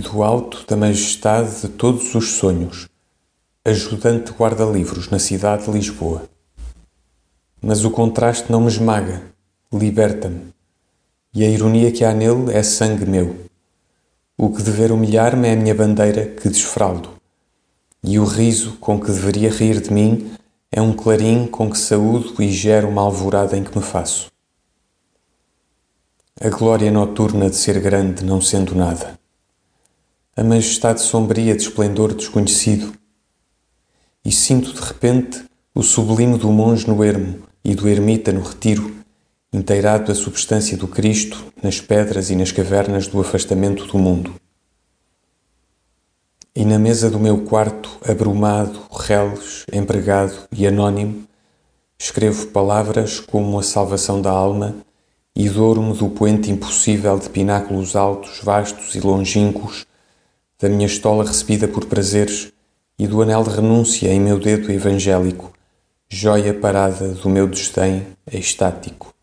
e do alto da majestade de todos os sonhos, ajudante guarda-livros na cidade de Lisboa. Mas o contraste não me esmaga, liberta-me, e a ironia que há nele é sangue meu. O que dever humilhar-me é a minha bandeira que desfraldo, e o riso com que deveria rir de mim é um clarim com que saúdo e gero uma alvorada em que me faço. A glória noturna de ser grande não sendo nada. A majestade sombria de esplendor desconhecido. E sinto de repente o sublime do monge no ermo e do ermita no retiro, inteirado da substância do Cristo nas pedras e nas cavernas do afastamento do mundo. E na mesa do meu quarto, abrumado, reles, empregado e anônimo, escrevo palavras como a salvação da alma e douro-me do poente impossível de pináculos altos, vastos e longínquos, da minha estola recebida por prazeres e do anel de renúncia em meu dedo evangélico, joia parada do meu desdém extático.